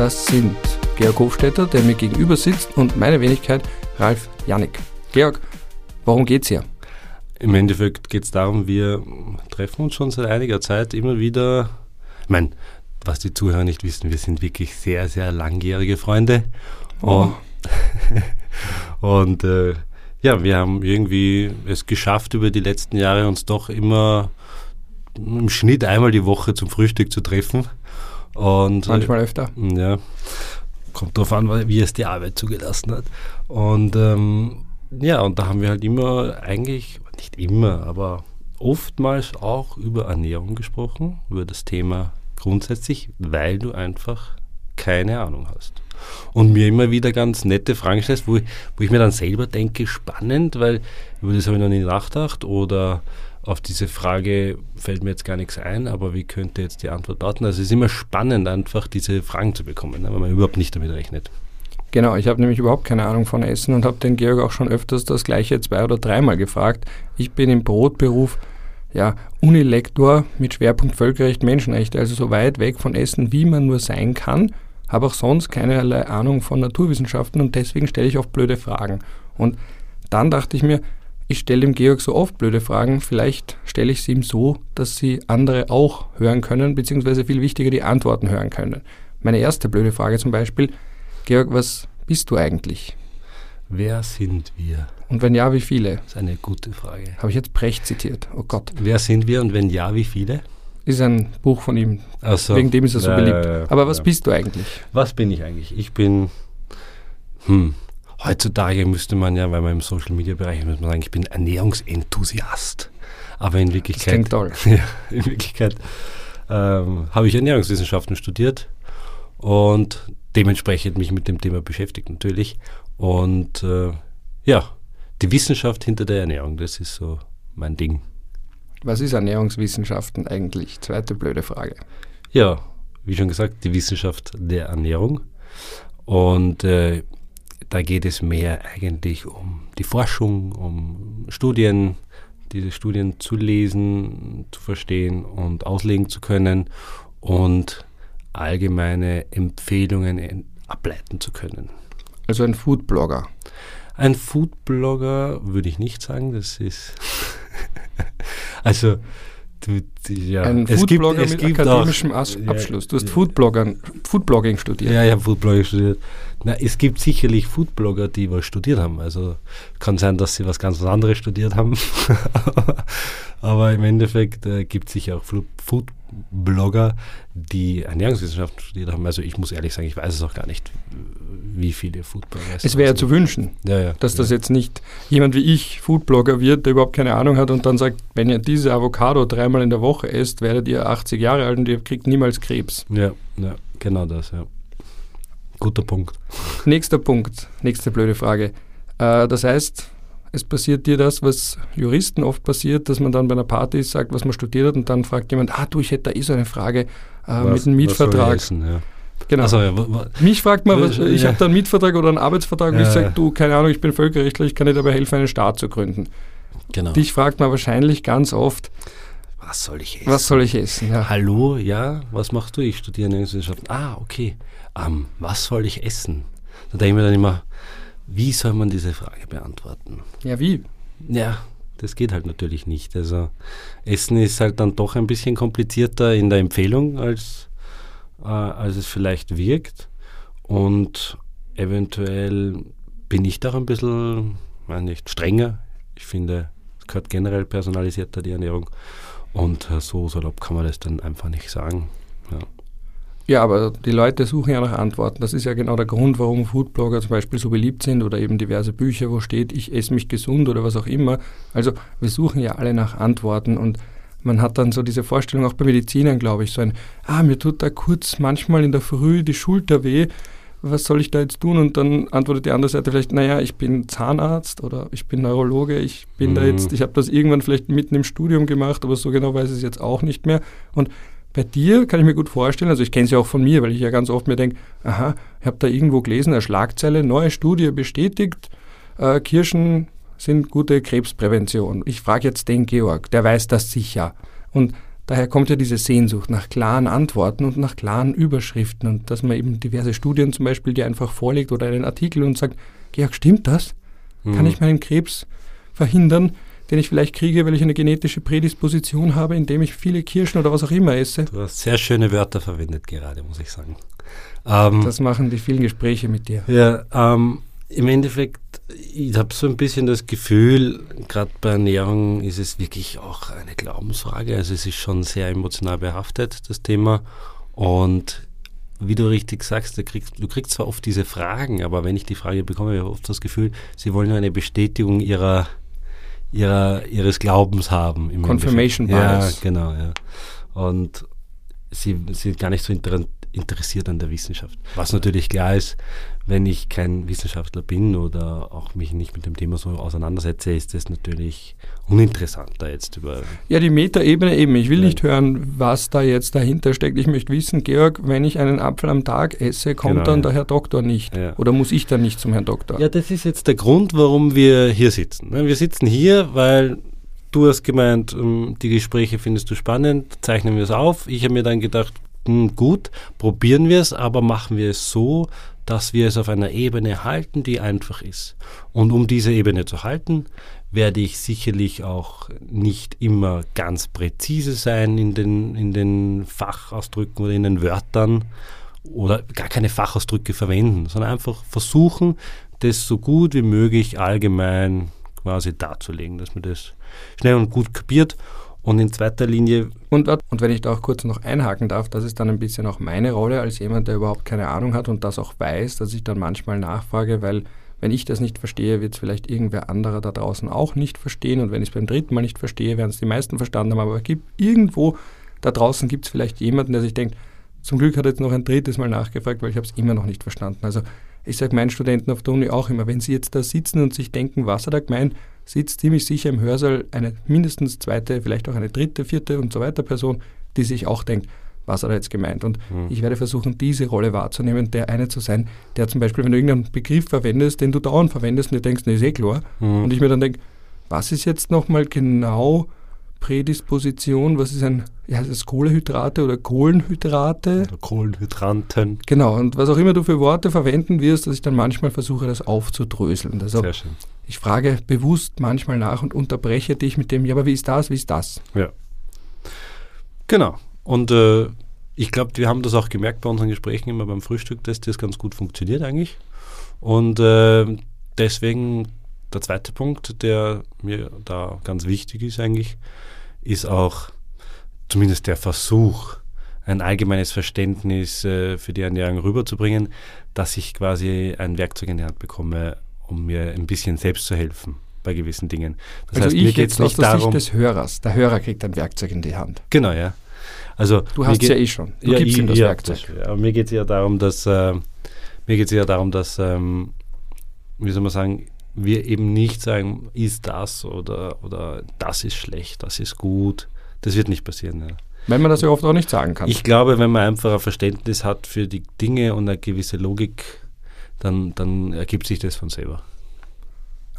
Das sind Georg Hofstetter, der mir gegenüber sitzt, und meine Wenigkeit Ralf Janik. Georg, worum geht's hier? Im Endeffekt geht es darum, wir treffen uns schon seit einiger Zeit immer wieder. Ich meine, was die Zuhörer nicht wissen, wir sind wirklich sehr, sehr langjährige Freunde. Oh. Und, äh, ja, wir haben irgendwie es geschafft, über die letzten Jahre uns doch immer im Schnitt einmal die Woche zum Frühstück zu treffen. Und, Manchmal öfter. Ja, kommt darauf an, wie es die Arbeit zugelassen hat. Und ähm, ja, und da haben wir halt immer eigentlich, nicht immer, aber oftmals auch über Ernährung gesprochen, über das Thema grundsätzlich, weil du einfach keine Ahnung hast. Und mir immer wieder ganz nette Fragen stellst, wo ich, wo ich mir dann selber denke, spannend, weil über das habe ich noch nie nachgedacht oder auf diese Frage fällt mir jetzt gar nichts ein, aber wie könnte jetzt die Antwort lauten? Also es ist immer spannend, einfach diese Fragen zu bekommen, ne, weil man überhaupt nicht damit rechnet. Genau, ich habe nämlich überhaupt keine Ahnung von Essen und habe den Georg auch schon öfters das gleiche zwei oder dreimal gefragt. Ich bin im Brotberuf ja, Unilektor mit Schwerpunkt Völkerrecht, Menschenrechte, also so weit weg von Essen, wie man nur sein kann, habe auch sonst keinerlei Ahnung von Naturwissenschaften und deswegen stelle ich oft blöde Fragen. Und dann dachte ich mir, ich stelle dem Georg so oft blöde Fragen, vielleicht stelle ich sie ihm so, dass sie andere auch hören können, beziehungsweise viel wichtiger die Antworten hören können. Meine erste blöde Frage zum Beispiel, Georg, was bist du eigentlich? Wer sind wir? Und wenn ja, wie viele? Das ist eine gute Frage. Habe ich jetzt Brecht zitiert? Oh Gott. Wer sind wir und wenn ja, wie viele? Ist ein Buch von ihm. So. Wegen dem ist er so ja, beliebt. ja, ja, Aber was bist du eigentlich? Was bin ich eigentlich? Ich bin, hm, heutzutage müsste man ja, weil man im Social Media Bereich muss man sagen, ich bin Ernährungsenthusiast. Aber in Wirklichkeit. Das klingt toll. Ja, in Wirklichkeit ähm, habe ich Ernährungswissenschaften studiert und dementsprechend mich mit dem Thema beschäftigt natürlich. Und äh, ja, die Wissenschaft hinter der Ernährung, das ist so mein Ding. Was ist Ernährungswissenschaften eigentlich? Zweite blöde Frage. Ja, wie schon gesagt, die Wissenschaft der Ernährung. Und äh, da geht es mehr eigentlich um die Forschung, um Studien, diese Studien zu lesen, zu verstehen und auslegen zu können und allgemeine Empfehlungen ableiten zu können. Also ein Foodblogger. Ein Foodblogger würde ich nicht sagen, das ist also du, ja. Ein es Foodblogger gibt, es mit akademischem auch, Abschluss. Du hast ja. Foodbloggern, Foodblogging studiert. Ja, ich habe Foodblogging studiert. Na, es gibt sicherlich Foodblogger, die was studiert haben. Also kann sein, dass sie was ganz anderes studiert haben. Aber im Endeffekt äh, gibt es sicher auch Foodblogger, die Ernährungswissenschaften studiert haben. Also ich muss ehrlich sagen, ich weiß es auch gar nicht, wie viele Foodblogger Es wäre ja zu wünschen, ja, ja, dass das jetzt nicht jemand wie ich Foodblogger wird, der überhaupt keine Ahnung hat und dann sagt, wenn ihr diese Avocado dreimal in der Woche esst, werdet ihr 80 Jahre alt und ihr kriegt niemals Krebs. Ja, ja, genau das, ja. Guter Punkt. Nächster Punkt, nächste blöde Frage. Äh, das heißt, es passiert dir das, was Juristen oft passiert, dass man dann bei einer Party sagt, was man studiert hat und dann fragt jemand, ah du, ich hätte da eh so eine Frage äh, mit einem Mietvertrag. Essen, ja. Genau. Also, ja, Mich fragt man, was, ich Ja. habe da einen Mietvertrag oder einen Arbeitsvertrag und ich sage, du, keine Ahnung, ich bin Völkerrechtler, ich kann dir dabei helfen, einen Staat zu gründen. genau. Dich fragt man wahrscheinlich ganz oft, was soll ich essen? was soll ich essen? Ja. Hallo, ja, was machst du? Ich studiere Ernährungswissenschaften. Ah, okay. Ähm, was soll ich essen? Da denke ich mir dann immer, wie soll man diese Frage beantworten? ja, wie? Ja, das geht halt natürlich nicht. Also Essen ist halt dann doch ein bisschen komplizierter in der Empfehlung, als, äh, als es vielleicht wirkt. Und eventuell bin ich da ein bisschen, meine nicht, strenger. Ich finde, es gehört generell personalisierter die Ernährung. Und äh, so salopp kann man das dann einfach nicht sagen. Ja. Ja, aber die Leute suchen ja nach Antworten. Das ist ja genau der Grund, warum Foodblogger zum Beispiel so beliebt sind oder eben diverse Bücher, wo steht, ich esse mich gesund oder was auch immer. Also wir suchen ja alle nach Antworten und man hat dann so diese Vorstellung auch bei Medizinern, glaube ich, so ein, ah, mir tut da kurz manchmal in der Früh die Schulter weh, was soll ich da jetzt tun? Und dann antwortet die andere Seite vielleicht, naja, ich bin Zahnarzt oder ich bin Neurologe, ich bin da Mhm. jetzt, ich habe das irgendwann vielleicht mitten im Studium gemacht, aber so genau weiß ich es jetzt auch nicht mehr. Und bei dir kann ich mir gut vorstellen, also ich kenne es ja auch von mir, weil ich ja ganz oft mir denke, aha, ich habe da irgendwo gelesen, eine Schlagzeile, neue Studie bestätigt, äh, Kirschen sind gute Krebsprävention. Ich frage jetzt den Georg, der weiß das sicher. Und daher kommt ja diese Sehnsucht nach klaren Antworten und nach klaren Überschriften und dass man eben diverse Studien zum Beispiel dir einfach vorlegt oder einen Artikel und sagt, Georg, stimmt das? Mhm. Kann ich meinen Krebs verhindern, den ich vielleicht kriege, weil ich eine genetische Prädisposition habe, indem ich viele Kirschen oder was auch immer esse? Du hast sehr schöne Wörter verwendet gerade, muss ich sagen. Ähm, das machen die vielen Gespräche mit dir. Ja, ähm, im Endeffekt, ich habe so ein bisschen das Gefühl, gerade bei Ernährung ist es wirklich auch eine Glaubensfrage. Also es ist schon sehr emotional behaftet, das Thema. Und wie du richtig sagst, du kriegst, du kriegst zwar oft diese Fragen, aber wenn ich die Frage bekomme, habe ich oft das Gefühl, sie wollen nur eine Bestätigung ihrer, ihrer, ihres Glaubens haben. Confirmation Bias. Ja, genau, ja. Und sie sind gar nicht so interessiert an der Wissenschaft. Was natürlich klar ist, wenn ich kein Wissenschaftler bin oder auch mich nicht mit dem Thema so auseinandersetze, ist das natürlich uninteressanter jetzt über. Ja, die Metaebene eben. Ich will nicht hören, was da jetzt dahinter steckt. Ich möchte wissen, Georg, wenn ich einen Apfel am Tag esse, kommt genau, dann ja. der Herr Doktor nicht. Ja. Oder muss ich dann nicht zum Herrn Doktor? Ja, das ist jetzt der Grund, warum wir hier sitzen. Ne? Wir sitzen hier, weil du hast gemeint, ähm, die Gespräche findest du spannend, zeichnen wir es auf. Ich habe mir dann gedacht, gut, probieren wir es, aber machen wir es so, dass wir es auf einer Ebene halten, die einfach ist. Und um diese Ebene zu halten, werde ich sicherlich auch nicht immer ganz präzise sein in den, in den Fachausdrücken oder in den Wörtern oder gar keine Fachausdrücke verwenden, sondern einfach versuchen, das so gut wie möglich allgemein quasi darzulegen, dass man das schnell und gut kapiert und in zweiter Linie. Und, und wenn ich da auch kurz noch einhaken darf, das ist dann ein bisschen auch meine Rolle als jemand, der überhaupt keine Ahnung hat und das auch weiß, dass ich dann manchmal nachfrage, weil wenn ich das nicht verstehe, wird es vielleicht irgendwer anderer da draußen auch nicht verstehen. Und wenn ich es beim dritten Mal nicht verstehe, werden es die meisten verstanden haben. Aber gibt irgendwo da draußen gibt es vielleicht jemanden, der sich denkt, zum Glück hat er jetzt noch ein drittes Mal nachgefragt, weil ich habe es immer noch nicht verstanden. Also ich sage meinen Studenten auf der Uni auch immer, wenn sie jetzt da sitzen und sich denken, was hat er gemeint, sitzt ziemlich sicher im Hörsaal eine mindestens zweite, vielleicht auch eine dritte, vierte und so weiter Person, die sich auch denkt, was hat er jetzt gemeint? Und mhm. ich werde versuchen, diese Rolle wahrzunehmen, der eine zu sein, der zum Beispiel, wenn du irgendeinen Begriff verwendest, den du dauernd verwendest und du denkst, ne, ist eh klar. Mhm. Und ich mir dann denke, was ist jetzt nochmal genau Prädisposition, was ist ein, ja, es Kohlehydrate oder Kohlenhydrate? Oder Kohlenhydranten. Genau, und was auch immer du für Worte verwenden wirst, dass ich dann manchmal versuche, das aufzudröseln. Also Sehr schön. Ich frage bewusst manchmal nach und unterbreche dich mit dem, ja, aber wie ist das, wie ist das? Ja. Genau. Und äh, ich glaube, wir haben das auch gemerkt bei unseren Gesprächen immer beim Frühstück, dass das ganz gut funktioniert eigentlich. Und äh, deswegen der zweite Punkt, der mir da ganz wichtig ist eigentlich, ist auch zumindest der Versuch, ein allgemeines Verständnis äh, für die Ernährung rüberzubringen, dass ich quasi ein Werkzeug in die Hand bekomme, um mir ein bisschen selbst zu helfen bei gewissen Dingen. Das also heißt, ich mir geht es nicht aus der darum, Sicht des Hörers. Der Hörer kriegt ein Werkzeug in die Hand. Genau, ja. Also du hast es ja eh schon. Du ja, gibst ich, ihm das ja, Werkzeug. Das, aber mir geht es ja darum, dass äh, mir geht es ja darum, dass ähm, wie soll man sagen, wir eben nicht sagen, ist das oder, oder das ist schlecht, das ist gut. Das wird nicht passieren. Ja. Wenn man das ja oft auch nicht sagen kann. Ich glaube, wenn man einfach ein Verständnis hat für die Dinge und eine gewisse Logik, dann, dann ergibt sich das von selber.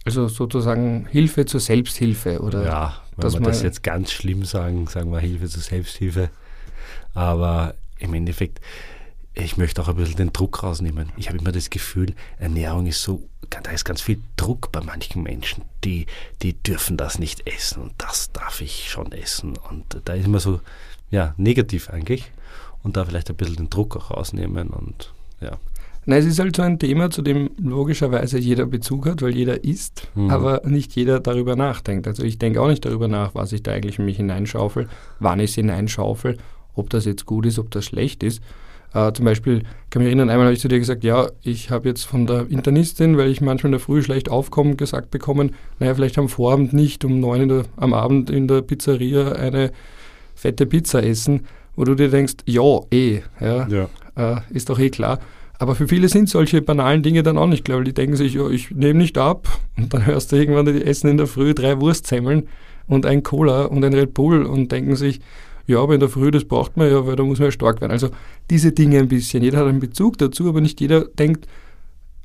Also sozusagen Hilfe zur Selbsthilfe, oder? Ja, wenn wir das jetzt ganz schlimm sagen, sagen wir Hilfe zur Selbsthilfe. Aber im Endeffekt, ich möchte auch ein bisschen den Druck rausnehmen. Ich habe immer das Gefühl, Ernährung ist so, da ist ganz viel Druck bei manchen Menschen. Die, die dürfen das nicht essen und das darf ich schon essen. Und da ist immer so, ja, negativ eigentlich. Und da vielleicht ein bisschen den Druck auch rausnehmen und ja. Nein, es ist halt so ein Thema, zu dem logischerweise jeder Bezug hat, weil jeder isst, mhm. aber nicht jeder darüber nachdenkt. Also ich denke auch nicht darüber nach, was ich da eigentlich in mich hineinschaufel, wann ich es hineinschaufel, ob das jetzt gut ist, ob das schlecht ist. Äh, zum Beispiel, kann mich erinnern, einmal habe ich zu dir gesagt, ja, ich habe jetzt von der Internistin, weil ich manchmal in der Früh schlecht aufkomme, gesagt bekommen, naja, vielleicht am Vorabend nicht um neun der, am Abend in der Pizzeria eine fette Pizza essen, wo du dir denkst, ja, eh, ja, ja. Äh, ist doch eh klar. Aber für viele sind solche banalen Dinge dann auch nicht klar, weil die denken sich, ja, ich nehme nicht ab und dann hörst du irgendwann, die essen in der Früh drei Wurstzemmeln und ein Cola und ein Red Bull und denken sich, ja, aber in der Früh, das braucht man ja, weil da muss man ja stark werden. Also diese Dinge ein bisschen. Jeder hat einen Bezug dazu, aber nicht jeder denkt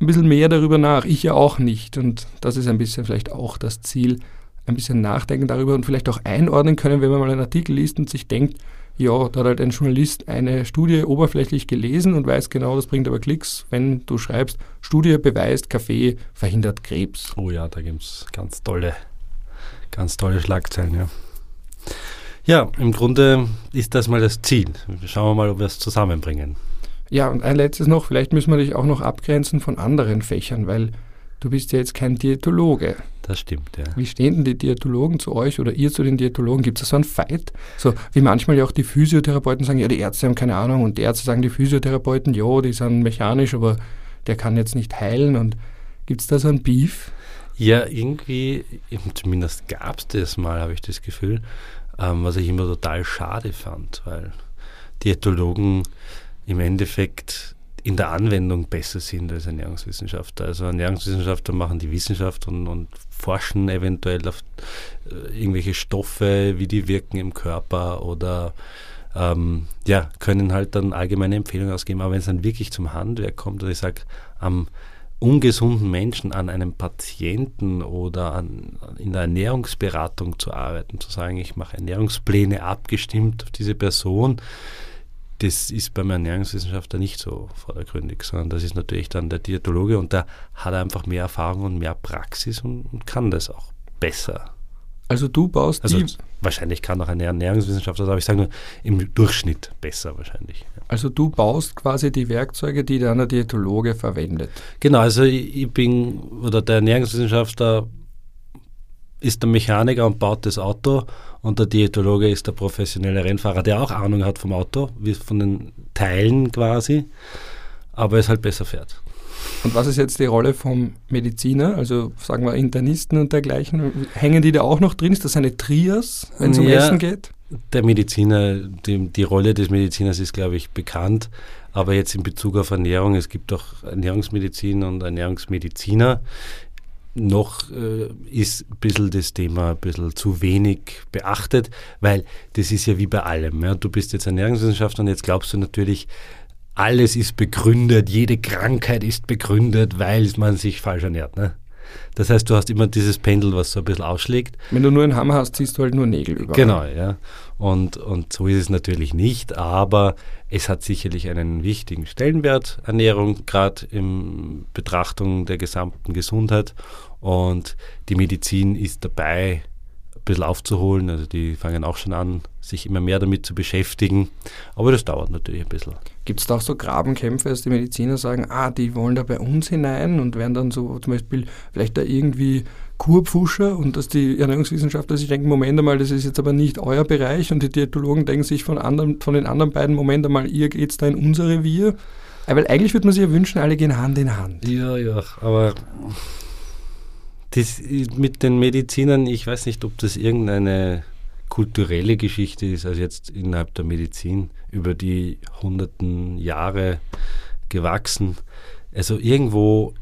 ein bisschen mehr darüber nach. Ich ja auch nicht. Und das ist ein bisschen vielleicht auch das Ziel ein bisschen nachdenken darüber und vielleicht auch einordnen können, wenn man mal einen Artikel liest und sich denkt, ja, da hat halt ein Journalist eine Studie oberflächlich gelesen und weiß genau, das bringt aber Klicks, wenn du schreibst, Studie beweist, Kaffee verhindert Krebs. Oh ja, da gibt es ganz tolle, ganz tolle Schlagzeilen, ja. Ja, im Grunde ist das mal das Ziel. Schauen wir mal, ob wir es zusammenbringen. Ja, und ein letztes noch, vielleicht müssen wir dich auch noch abgrenzen von anderen Fächern, weil du bist ja jetzt kein Diätologe. Das stimmt, ja. Wie stehen denn die Diätologen zu euch oder ihr zu den Diätologen? Gibt es da so einen Fight? So wie manchmal ja auch die Physiotherapeuten sagen, ja, die Ärzte haben keine Ahnung und die Ärzte sagen, die Physiotherapeuten, ja, die sind mechanisch, aber der kann jetzt nicht heilen und gibt es da so einen Beef? Ja, irgendwie, zumindest gab es das mal, habe ich das Gefühl, ähm, was ich immer total schade fand, weil Diätologen im Endeffekt in der Anwendung besser sind als Ernährungswissenschaftler. Also Ernährungswissenschaftler machen die Wissenschaft und, und forschen eventuell auf äh, irgendwelche Stoffe, wie die wirken im Körper oder ähm, ja, können halt dann allgemeine Empfehlungen ausgeben. Aber wenn es dann wirklich zum Handwerk kommt, und ich sage, am ungesunden Menschen an einem Patienten oder an, in der Ernährungsberatung zu arbeiten, zu sagen, ich mache Ernährungspläne abgestimmt auf diese Person, das ist beim Ernährungswissenschaftler nicht so vordergründig, sondern das ist natürlich dann der Diätologe und der hat einfach mehr Erfahrung und mehr Praxis und, und kann das auch besser. Also du baust also die wahrscheinlich kann auch ein Ernährungswissenschaftler, aber ich sage nur im Durchschnitt besser wahrscheinlich. Also du baust quasi die Werkzeuge, die dann der Diätologe verwendet. Genau, also ich bin oder der Ernährungswissenschaftler ist der Mechaniker und baut das Auto und der Diätologe ist der professionelle Rennfahrer, der auch Ahnung hat vom Auto, wie von den Teilen quasi, aber es halt besser fährt. Und was ist jetzt die Rolle vom Mediziner, also sagen wir Internisten und dergleichen? Hängen die da auch noch drin? Ist das eine Trias, wenn es um ja, Essen geht? Der Mediziner, die, die Rolle des Mediziners ist, glaube ich, bekannt. Aber jetzt in Bezug auf Ernährung, es gibt auch Ernährungsmedizin und Ernährungsmediziner noch äh, ist ein bisschen das Thema ein bisschen zu wenig beachtet, weil das ist ja wie bei allem. Ja. Du bist jetzt Ernährungswissenschaftler und jetzt glaubst du natürlich, alles ist begründet, jede Krankheit ist begründet, weil man sich falsch ernährt. Ne? Das heißt, du hast immer dieses Pendel, was so ein bisschen ausschlägt. Wenn du nur einen Hammer hast, ziehst du halt nur Nägel über. Genau, ja. Und, und so ist es natürlich nicht, aber es hat sicherlich einen wichtigen Stellenwert, Ernährung, gerade in Betrachtung der gesamten Gesundheit. Und die Medizin ist dabei, bisschen aufzuholen. Also die fangen auch schon an, sich immer mehr damit zu beschäftigen. Aber das dauert natürlich ein bisschen. Gibt es da auch so Grabenkämpfe, dass die Mediziner sagen, ah, die wollen da bei uns hinein und werden dann so zum Beispiel vielleicht da irgendwie Kurpfuscher und dass die Ernährungswissenschaftler sich denken, Moment einmal, das ist jetzt aber nicht euer Bereich und die Diätologen denken sich von, anderen, von den anderen beiden, Moment einmal, ihr geht da in unser Revier. Weil eigentlich würde man sich ja wünschen, alle gehen Hand in Hand. Ja, ja, aber das mit den Medizinern, ich weiß nicht, ob das irgendeine kulturelle Geschichte ist, also jetzt innerhalb der Medizin über die hunderten Jahre gewachsen. Also irgendwo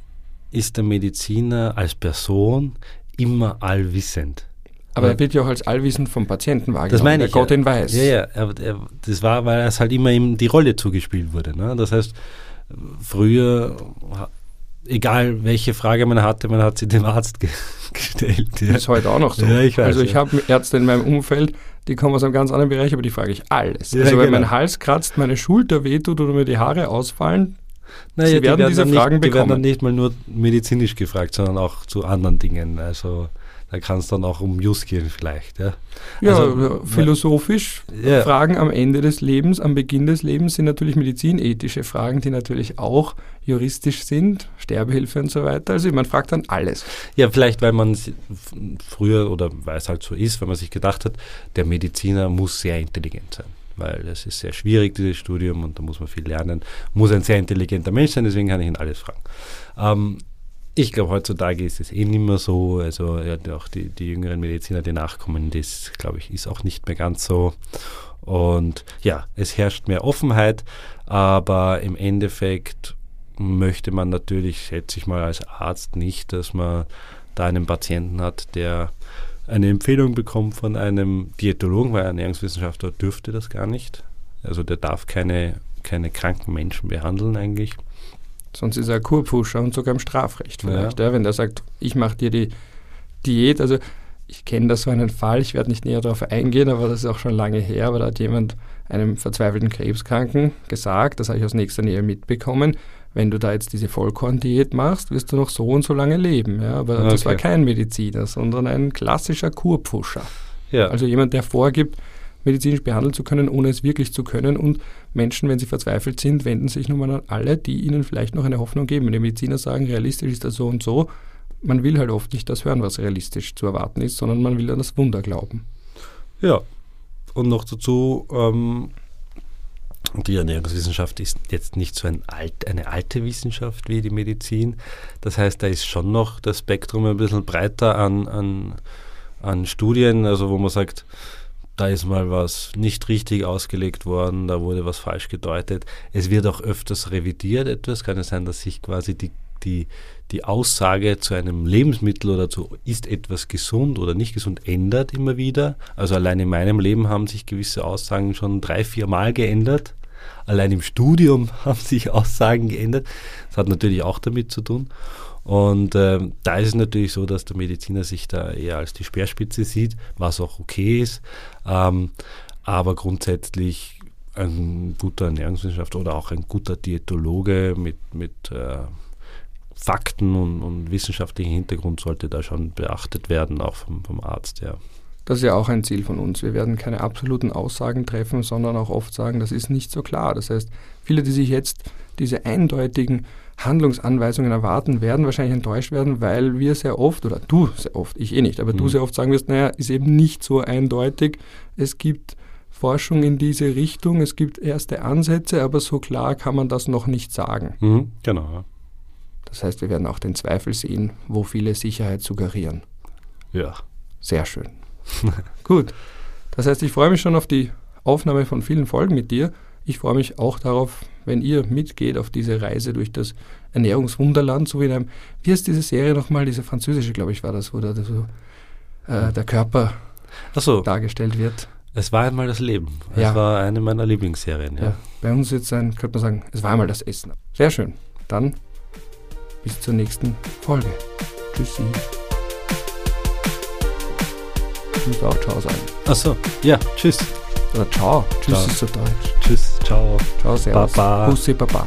ist der Mediziner als Person immer allwissend. Aber er wird ja auch als allwissend vom Patienten wahrgenommen, das meine ich, der Gott ihn weiß. Ja, ja, er, er, das war, weil es halt immer ihm die Rolle zugespielt wurde. Ne? Das heißt, früher egal welche Frage man hatte, man hat sie dem Arzt ge gestellt. Ja. Ist heute auch noch so. Ja, ich weiß, also ich ja. habe Ärzte in meinem Umfeld, die kommen aus einem ganz anderen Bereich, aber die frage ich alles. Also wenn genau. mein Hals kratzt, meine Schulter wehtut oder mir die Haare ausfallen, naja, sie werden, die werden diese Fragen nicht, bekommen. Die werden dann nicht mal nur medizinisch gefragt, sondern auch zu anderen Dingen. Also da kann es dann auch um Jus gehen vielleicht. Ja, ja also, philosophisch ja. Fragen am Ende des Lebens, am Beginn des Lebens sind natürlich medizinethische Fragen, die natürlich auch juristisch sind, Sterbehilfe und so weiter. Also man fragt dann alles. Ja, vielleicht weil man früher oder weil es halt so ist, weil man sich gedacht hat, der Mediziner muss sehr intelligent sein weil es ist sehr schwierig, dieses Studium, und da muss man viel lernen. Muss ein sehr intelligenter Mensch sein, deswegen kann ich ihn alles fragen. Ähm, ich glaube, heutzutage ist es eh nicht mehr so. Also ja, auch die, die jüngeren Mediziner, die nachkommen, das, glaube ich, ist auch nicht mehr ganz so. Und ja, es herrscht mehr Offenheit, aber im Endeffekt möchte man natürlich, schätze ich mal, als Arzt nicht, dass man da einen Patienten hat, der eine Empfehlung bekommt von einem Diätologen, weil Ernährungswissenschaftler dürfte das gar nicht. Also der darf keine, keine kranken Menschen behandeln eigentlich. Sonst ist er ein Kurpusher und sogar im Strafrecht vielleicht. Ja. Ja, wenn der sagt, ich mache dir die Diät. Also ich kenne da so einen Fall, ich werde nicht näher darauf eingehen, aber das ist auch schon lange her, aber da hat jemand einem verzweifelten Krebskranken gesagt, das habe ich aus nächster Nähe mitbekommen, wenn du da jetzt diese Vollkorndiät machst, wirst du noch so und so lange leben. Ja? Aber okay. das war kein Mediziner, sondern ein klassischer Kurpfuscher. Ja. Also jemand, der vorgibt, medizinisch behandeln zu können, ohne es wirklich zu können. Und Menschen, wenn sie verzweifelt sind, wenden sich nun mal an alle, die ihnen vielleicht noch eine Hoffnung geben. Wenn die Mediziner sagen, realistisch ist das so und so, man will halt oft nicht das hören, was realistisch zu erwarten ist, sondern man will an das Wunder glauben. Ja, und noch dazu, ähm, die Ernährungswissenschaft ist jetzt nicht so ein alt, eine alte Wissenschaft wie die Medizin. Das heißt, da ist schon noch das Spektrum ein bisschen breiter an, an, an Studien, also wo man sagt, da ist mal was nicht richtig ausgelegt worden, da wurde was falsch gedeutet. Es wird auch öfters revidiert etwas. Kann es sein, dass sich quasi die, die, die Aussage zu einem Lebensmittel oder zu ist etwas gesund oder nicht gesund ändert immer wieder. Also allein in meinem Leben haben sich gewisse Aussagen schon drei, vier Mal geändert. Allein im Studium haben sich Aussagen geändert. Das hat natürlich auch damit zu tun. Und äh, da ist es natürlich so, dass der Mediziner sich da eher als die Speerspitze sieht, was auch okay ist. Ähm, aber grundsätzlich ein guter Ernährungswissenschaftler oder auch ein guter Diätologe mit, mit äh, Fakten und, und wissenschaftlichen Hintergrund sollte da schon beachtet werden, auch vom, vom Arzt, ja. Das ist ja auch ein Ziel von uns. Wir werden keine absoluten Aussagen treffen, sondern auch oft sagen, das ist nicht so klar. Das heißt, viele, die sich jetzt diese eindeutigen Handlungsanweisungen erwarten, werden wahrscheinlich enttäuscht werden, weil wir sehr oft, oder du sehr oft, ich eh nicht, aber mhm. du sehr oft sagen wirst, naja, ist eben nicht so eindeutig. Es gibt Forschung in diese Richtung, es gibt erste Ansätze, aber so klar kann man das noch nicht sagen. Mhm, genau. Das heißt, wir werden auch den Zweifel sehen, wo viele Sicherheit suggerieren. Ja. Sehr schön. Gut. Das heißt, ich freue mich schon auf die Aufnahme von vielen Folgen mit dir. Ich freue mich auch darauf, wenn ihr mitgeht auf diese Reise durch das Ernährungswunderland, so wie in einem, wie heißt diese Serie nochmal, diese französische, glaube ich, war das, wo da so, äh, der Körper so. dargestellt wird. Es war einmal das Leben. Es ja. war eine meiner Lieblingsserien. Ja. ja. Bei uns jetzt ein, könnte man sagen, es war einmal das Essen. Sehr schön. Dann bis zur nächsten Folge. Tschüssi. Ich muss auch Ciao sagen. Achso, ja, tschüss. Oder Ciao. Tschüss ciao. ist so deutsch. Tschüss, ciao. Ciao, servus. Baba. Bussi, Baba.